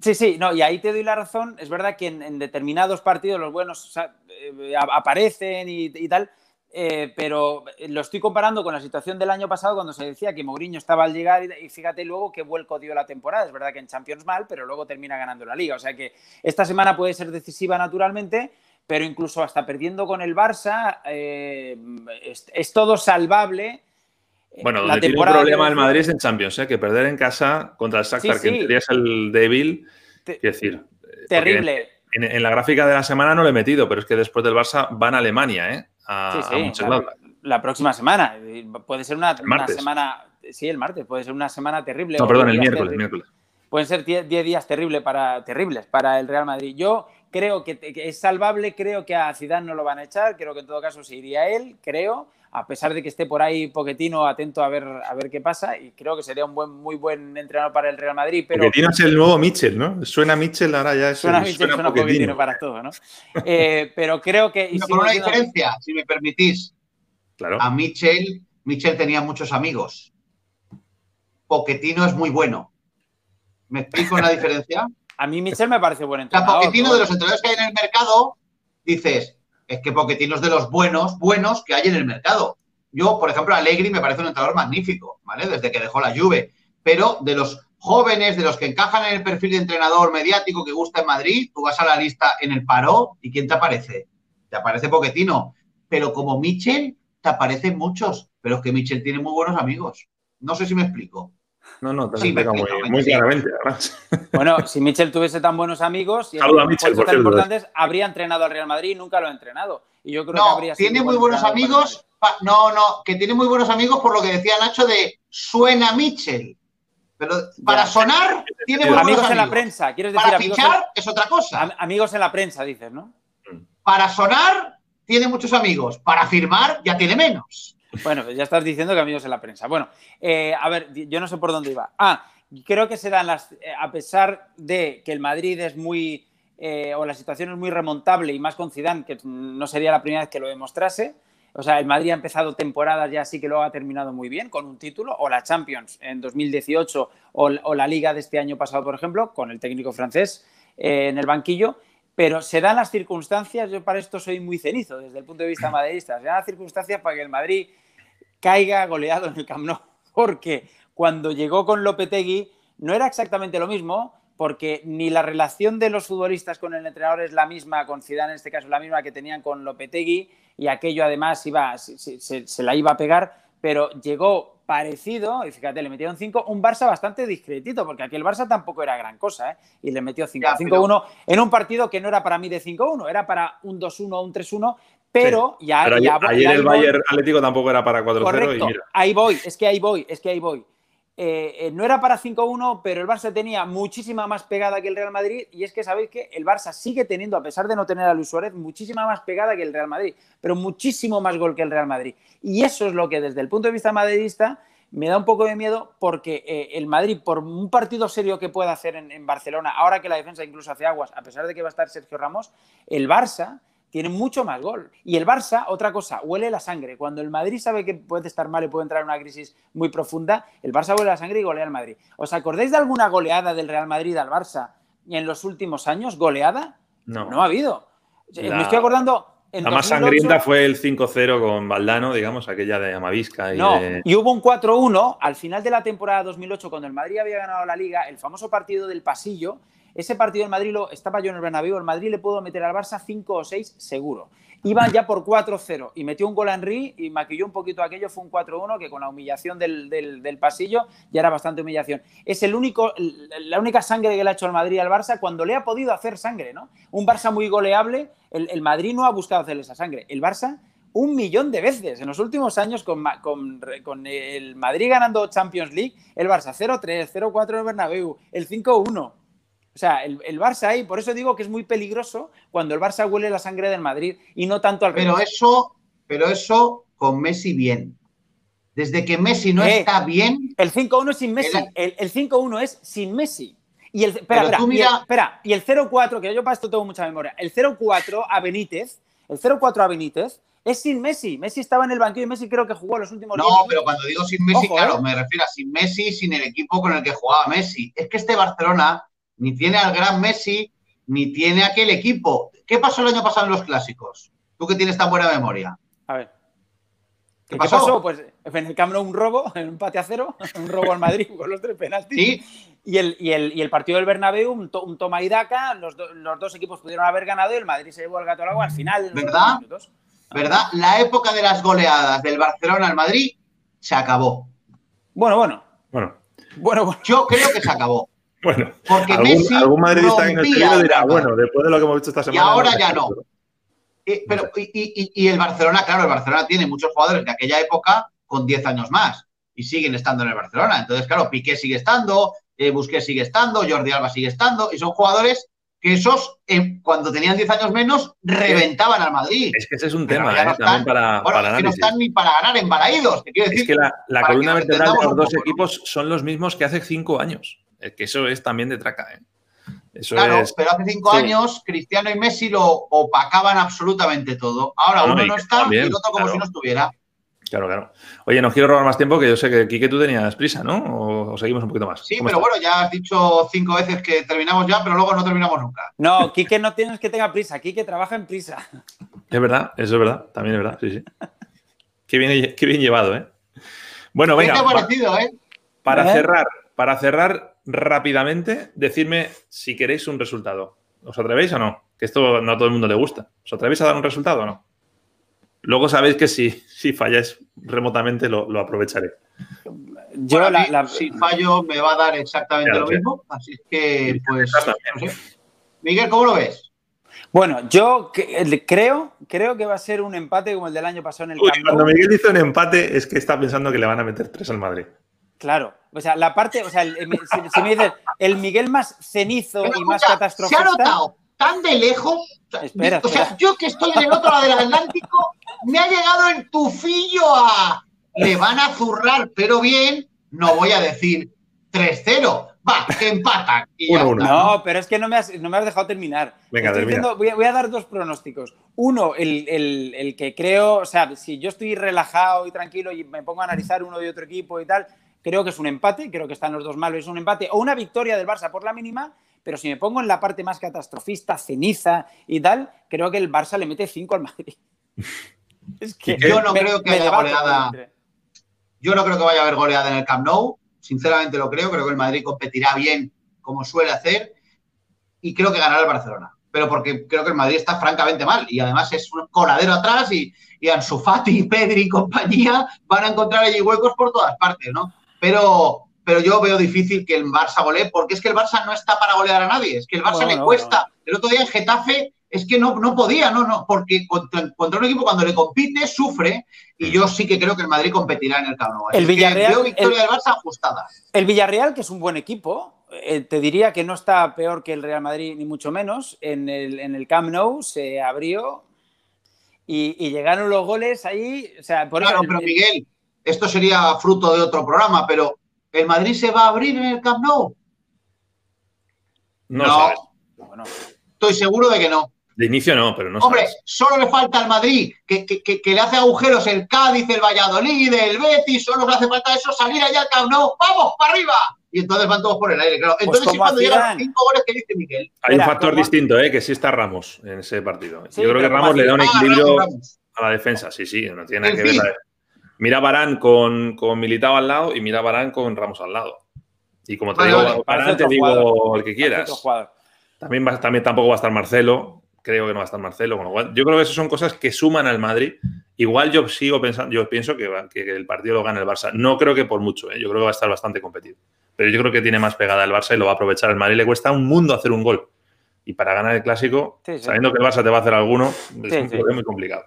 Sí, sí, no, y ahí te doy la razón. Es verdad que en, determinados partidos los buenos eh, aparecen y, tal, eh, pero lo estoy comparando con la situación del año pasado cuando se decía que Mourinho estaba al llegar y, fíjate luego qué vuelco dio la temporada. Es verdad que en Champions mal, pero luego termina ganando la liga. O sea que esta semana puede ser decisiva naturalmente, pero incluso hasta perdiendo con el Barça, eh, es, todo salvable. Bueno, donde tiene un problema del Madrid es en Champions, ¿eh? que perder en casa contra el Shakhtar, que en teoría es el débil, es decir... Eh, terrible. En, la gráfica de la semana no lo he metido, pero es que después del Barça van a Alemania, ¿eh? A, sí, sí, la, próxima semana. Puede ser una, semana... Sí, el martes. Puede ser una semana terrible. No, perdón, el miércoles, el miércoles. Pueden ser 10 días terribles para, terribles para el Real Madrid. Yo creo que, es salvable, creo que a Zidane no lo van a echar, creo que en todo caso se iría él, creo, a pesar de que esté por ahí Poquetino atento a ver, a ver qué pasa, y creo que sería un buen, muy buen entrenador para el Real Madrid. Pero... Poquetino es el nuevo Mitchell, ¿no? Suena Mitchell, ahora ya es Suena Mitchell, suena, Poquetino. para todo, ¿no? Eh, pero creo que... Y con una diferencia, si me permitís. Claro. A Mitchell Michel tenía muchos amigos. Poquetino es muy bueno. ¿Me explico la diferencia? A mí Michel me parece buen entrenador. Poquetino de los entrenadores que hay en el mercado, dices, es que Poquetino es de los buenos, buenos que hay en el mercado. Yo, por ejemplo, Allegri me parece un entrenador magnífico, ¿vale? Desde que dejó la Juve. Pero de los jóvenes, de los que encajan en el perfil de entrenador mediático que gusta en Madrid, tú vas a la lista en el paro y ¿quién te aparece? Te aparece Poquetino. Pero como Michel, te aparecen muchos. Pero es que Michel tiene muy buenos amigos. No sé si me explico. No, no, te lo Sí, explica muy, explico, muy sí. claramente, además. Bueno, si Michel tuviese tan buenos amigos y Saluda Michel, por tan cierto. importantes, habría entrenado al Real Madrid y nunca lo ha entrenado. Y yo creo que No, habría sido tiene muy buen buenos amigos. pa- no, no, que tiene muy buenos amigos por lo que decía Nacho de suena Michel. Pero para sonar, tiene muy Madrid. buenos Amigos en la amigos. prensa, quieres decir Para amigos en, fichar es otra cosa. am- amigos en la prensa, dices, ¿no? Para sonar, tiene muchos amigos. Para firmar, ya tiene menos. Bueno, ya estás diciendo que amigos en la prensa. Bueno, eh, a ver, yo no sé por dónde iba. Ah, creo que serán las. eh, a pesar de que el Madrid es muy. eh, o la situación es muy remontable y más con Zidane, que no sería la primera vez que lo demostrase. O sea, el Madrid ha empezado temporadas ya así que lo ha terminado muy bien con un título, o la Champions en 2018, o, o la Liga de este año pasado, por ejemplo, con el técnico francés en el banquillo. Pero se dan las circunstancias, yo para esto soy muy cenizo desde el punto de vista madridista, se dan las circunstancias para que el Madrid caiga goleado en el Camp Nou, porque cuando llegó con Lopetegui no era exactamente lo mismo, porque ni la relación de los futbolistas con el entrenador es la misma, con Zidane en este caso la misma que tenían con Lopetegui, y aquello además iba, se, se- se la iba a pegar, pero llegó parecido, y fíjate, le metieron 5, un Barça bastante discretito, porque aquel Barça tampoco era gran cosa, ¿eh? y le metió 5, Ya, pero- 5-1 en un partido que no era para mí de 5-1, era para un 2-1 un 3-1, pero ya... Pero ya- ayer, ya el Bayern Atlético tampoco era para 4-0 y Correcto, mira. ahí voy, es que ahí voy, es que ahí voy. Eh, eh, no era para 5-1, pero el Barça tenía muchísima más pegada que el Real Madrid y es que sabéis que el Barça sigue teniendo, a pesar de no tener a Luis Suárez, muchísima más pegada que el Real Madrid, pero muchísimo más gol que el Real Madrid. Y eso es lo que desde el punto de vista madridista me da un poco de miedo porque eh, el Madrid, por un partido serio que pueda hacer en, en Barcelona, ahora que la defensa incluso hace aguas, a pesar de que va a estar Sergio Ramos, el Barça tiene mucho más gol. Y el Barça, otra cosa, huele la sangre. Cuando el Madrid sabe que puede estar mal y puede entrar en una crisis muy profunda, el Barça huele la sangre y golea al Madrid. ¿Os acordáis de alguna goleada del Real Madrid al Barça en los últimos años? ¿Goleada? No. No ha habido. La- Me estoy acordando. En La más 2008 sangrienta fue el 5-0 con Valdano, digamos, aquella de Amavisca. Y No, de- y hubo un 4-1 al final de la temporada 2008, cuando el Madrid había ganado la Liga, el famoso partido del pasillo. Ese partido del Madrid lo, estaba yo en el Bernabéu, el Madrid le pudo meter al Barça 5 o 6 seguro. Iban ya por 4-0 y metió un gol a Henry y maquilló un poquito aquello, fue un 4-1 que con la humillación del, del- pasillo ya era bastante humillación. Es el único, la única sangre que le ha hecho al Madrid al Barça cuando le ha podido hacer sangre, ¿no? Un Barça muy goleable, el, el Madrid no ha buscado hacerle esa sangre. El Barça un millón de veces. En los últimos años, con, con, con el Madrid ganando Champions League, el Barça 0-3, 0-4 en el Bernabéu, el 5-1. O sea, el, el Barça ahí, por eso digo que es muy peligroso cuando el Barça huele la sangre del Madrid y no tanto al Pero revés. eso, pero eso con Messi bien. Desde que Messi no Eh, está bien, El 5-1 es sin Messi. El- El, el 5-1 es sin Messi. Y el, espera, espera, y el- espera, y el 0-4, que yo para esto tengo mucha memoria, el 0-4 a Benítez, el 0-4 a Benítez, es sin Messi. Messi estaba en el banquillo y Messi creo que jugó los últimos no, pero cuando digo sin Messi, Ojo, claro, ¿eh? me refiero a sin Messi, sin el equipo con el que jugaba Messi. Es que este Barcelona ni tiene al gran Messi, ni tiene aquel equipo. ¿Qué pasó el año pasado en los clásicos? Tú que tienes tan buena memoria. A ver. ¿Qué ¿Qué pasó? pasó? Pues en el Camp un robo, en un empate a cero, un robo al Madrid con los tres penaltis. Sí, Y, el, y, el, y el partido del Bernabéu, un, to- un toma y daca, los, do- los dos equipos pudieron haber ganado y el Madrid se llevó el gato al agua al final. los ¿Verdad? ¿verdad? La época de las goleadas del Barcelona al Madrid se acabó. Bueno, bueno. Bueno, Bueno, bueno. Yo creo que se acabó. Bueno. Porque Algún, Messi algún madridista escriba el dirá, bueno, después de lo que hemos visto esta Y semana. ahora sé". ya no. Eh, pero, y, y- y el Barcelona, claro, el Barcelona tiene muchos jugadores de aquella época con 10 años más y siguen estando en el Barcelona. Entonces, claro, Piqué sigue estando, eh, Busquets sigue estando, Jordi Alba sigue estando, y son jugadores que esos, eh, cuando tenían 10 años menos, reventaban al Madrid. Es que ese es un Pero tema, ¿eh? no también están- para, Bueno, para es que no están ni para ganar embalaídos, te quiero decir. Es que la, columna vertebral de los dos ¿no? equipos son los mismos que hace cinco años. Es que eso es también de traca, ¿eh? Eso Claro, es. pero hace cinco Sí. años Cristiano y Messi lo opacaban absolutamente todo. Ahora No, uno no está también, y el otro como claro. si no estuviera. Claro, claro. Oye, no quiero robar más tiempo, que yo sé que Quique tú tenías prisa, ¿no? ¿O, seguimos un poquito más? Sí, pero bueno, ya has dicho cinco veces que terminamos ya, pero luego no terminamos nunca. No, Quique no tienes que tenga prisa, Quique trabaja en prisa. Es verdad, eso es verdad, también es verdad, sí, sí. qué, bien, qué bien llevado, ¿eh? Bueno, venga. ¿Qué te ha parecido, eh? Para cerrar, para cerrar rápidamente, decidme si queréis un resultado. ¿Os atrevéis o no? Que esto no a todo el mundo le gusta. ¿Os atrevéis a dar un resultado o no? Luego sabéis que si, si falláis remotamente lo, aprovecharé. Yo Si fallo me va a dar exactamente lo mismo, así que pues... Miguel, ¿cómo lo ves? Bueno, yo creo, creo que va a ser un empate como el del año pasado en el Uy, Cuando Miguel dice un empate es que está pensando que le van a meter tres al Madrid. Claro, o sea, la parte, o sea, si, me dices el Miguel más cenizo y más catastrofista. Se ha notado tan de lejos. Espera, o sea, yo que estoy en el otro lado del Atlántico, me ha llegado el tufillo a. Le van a zurrar, pero bien, no voy a decir 3-0. Va, que empatan. No, pero es que no me has, no me has dejado terminar. Venga, termina. voy, a, voy, a, dar dos pronósticos. Uno, el, el, el, que creo, o sea, si yo estoy relajado y tranquilo y me pongo a analizar uno de otro equipo y tal, creo que es un empate, creo que están los dos malos, es un empate o una victoria del Barça por la mínima, pero si me pongo en la parte más catastrofista, ceniza y tal, creo que el Barça le mete 5 al Madrid. es que yo no creo que haya goleada. Yo no creo que vaya a haber goleada en el Camp Nou, sinceramente lo creo, creo que el Madrid competirá bien como suele hacer y creo que ganará el Barcelona. Pero porque creo que el Madrid está francamente mal y además es un coladero atrás y, y Ansu Fati, Pedri y compañía van a encontrar allí huecos por todas partes, ¿no? Pero, pero yo veo difícil que el Barça golee, porque es que el Barça no está para golear a nadie, es que el Barça le cuesta. El otro día en Getafe es que no, no podía, no, no, porque contra, un equipo cuando le compite sufre y yo sí que creo que el Madrid competirá en el Camp El Villarreal, veo victoria del Barça ajustada. El Villarreal, que es un buen equipo, eh, te diría que no está peor que el Real Madrid, ni mucho menos. En el, en el Camp Nou se abrió y, llegaron los goles ahí. O sea, por claro, pero Miguel, esto sería fruto de otro programa, pero ¿el Madrid se va a abrir en el Camp Nou? No, Estoy seguro de que no. De inicio no, pero no Hombre, solo le falta al Madrid que, le hace agujeros el Cádiz, el Valladolid, el Betis, solo le hace falta eso, salir allá al Camp Nou, ¡vamos, para arriba! Y entonces van todos por el aire, claro. Pues entonces, cuando llegan los cinco goles que dice Miguel. Hay un factor distinto, ¿eh? que sí está Ramos en ese partido. Yo creo que Ramos le da un equilibrio a la defensa, sí, sí, no tiene nada que ver. Mira Barán con, con Militao al lado y mira Barán con Ramos al lado. Y como te digo, Barán te digo el que quieras. También, también tampoco va a estar Marcelo. Creo que no va a estar Marcelo. yo creo que esas son cosas que suman al Madrid. Igual yo sigo pensando, yo pienso que, que el partido lo gana el Barça. No creo que por mucho, ¿eh? yo creo que va a estar bastante competido. Pero yo creo que tiene más pegada el Barça y lo va a aprovechar. El Madrid le cuesta un mundo hacer un gol. Y para ganar el clásico, sabiendo que el Barça te va a hacer alguno, es muy complicado.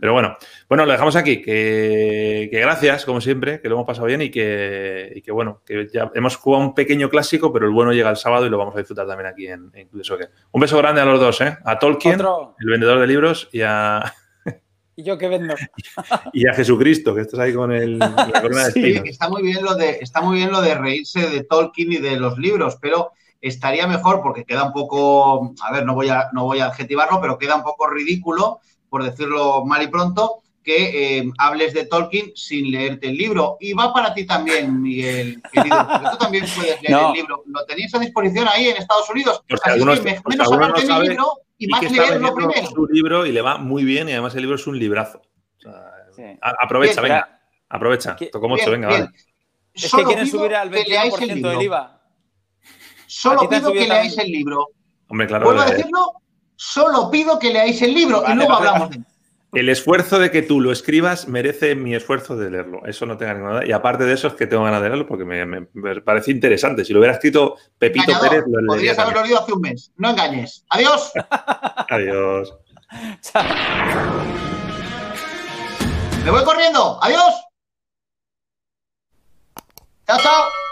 Pero bueno, bueno, lo dejamos aquí. Que, gracias, como siempre, que lo hemos pasado bien y que, bueno, que ya hemos jugado un pequeño clásico, pero el bueno llega el sábado y lo vamos a disfrutar también aquí en, en Club Soccer. Un beso grande a los dos, ¿eh? A Tolkien, el vendedor de libros, y a. ¿Y yo qué vendo? y a Jesucristo, que estás ahí con el, la corona de Sí, está muy bien lo de, está muy bien lo de reírse de Tolkien y de los libros, pero estaría mejor porque queda un poco, a ver, no voy a, no voy a adjetivarlo, pero queda un poco ridículo por decirlo mal y pronto, que eh, hables de Tolkien sin leerte el libro. Y va para ti también, Miguel, querido, porque tú también puedes leer el libro. Lo tenéis a disposición ahí en Estados Unidos. Así algunos, que menos hablar del libro y, más leerlo primero. Su libro y le va muy bien y además el libro es un librazo. Aprovecha, venga. Aprovecha. Toco mucho, venga, vale. Es que quieren subir al 20% del IVA. Solo pido que leáis el libro. Hombre, claro. ¿Puedo decirlo? Solo pido que leáis el libro y luego hablamos de él. El esfuerzo de que tú lo escribas merece mi esfuerzo de leerlo. Eso no tenga ninguna duda. Y aparte de eso es que tengo ganas de leerlo porque me, parece interesante. Si lo hubiera escrito Pepito Pérez, lo Podrías haberlo leído hace un mes. No engañes. Adiós. Adiós. Me voy corriendo. Adiós. Chao, chao.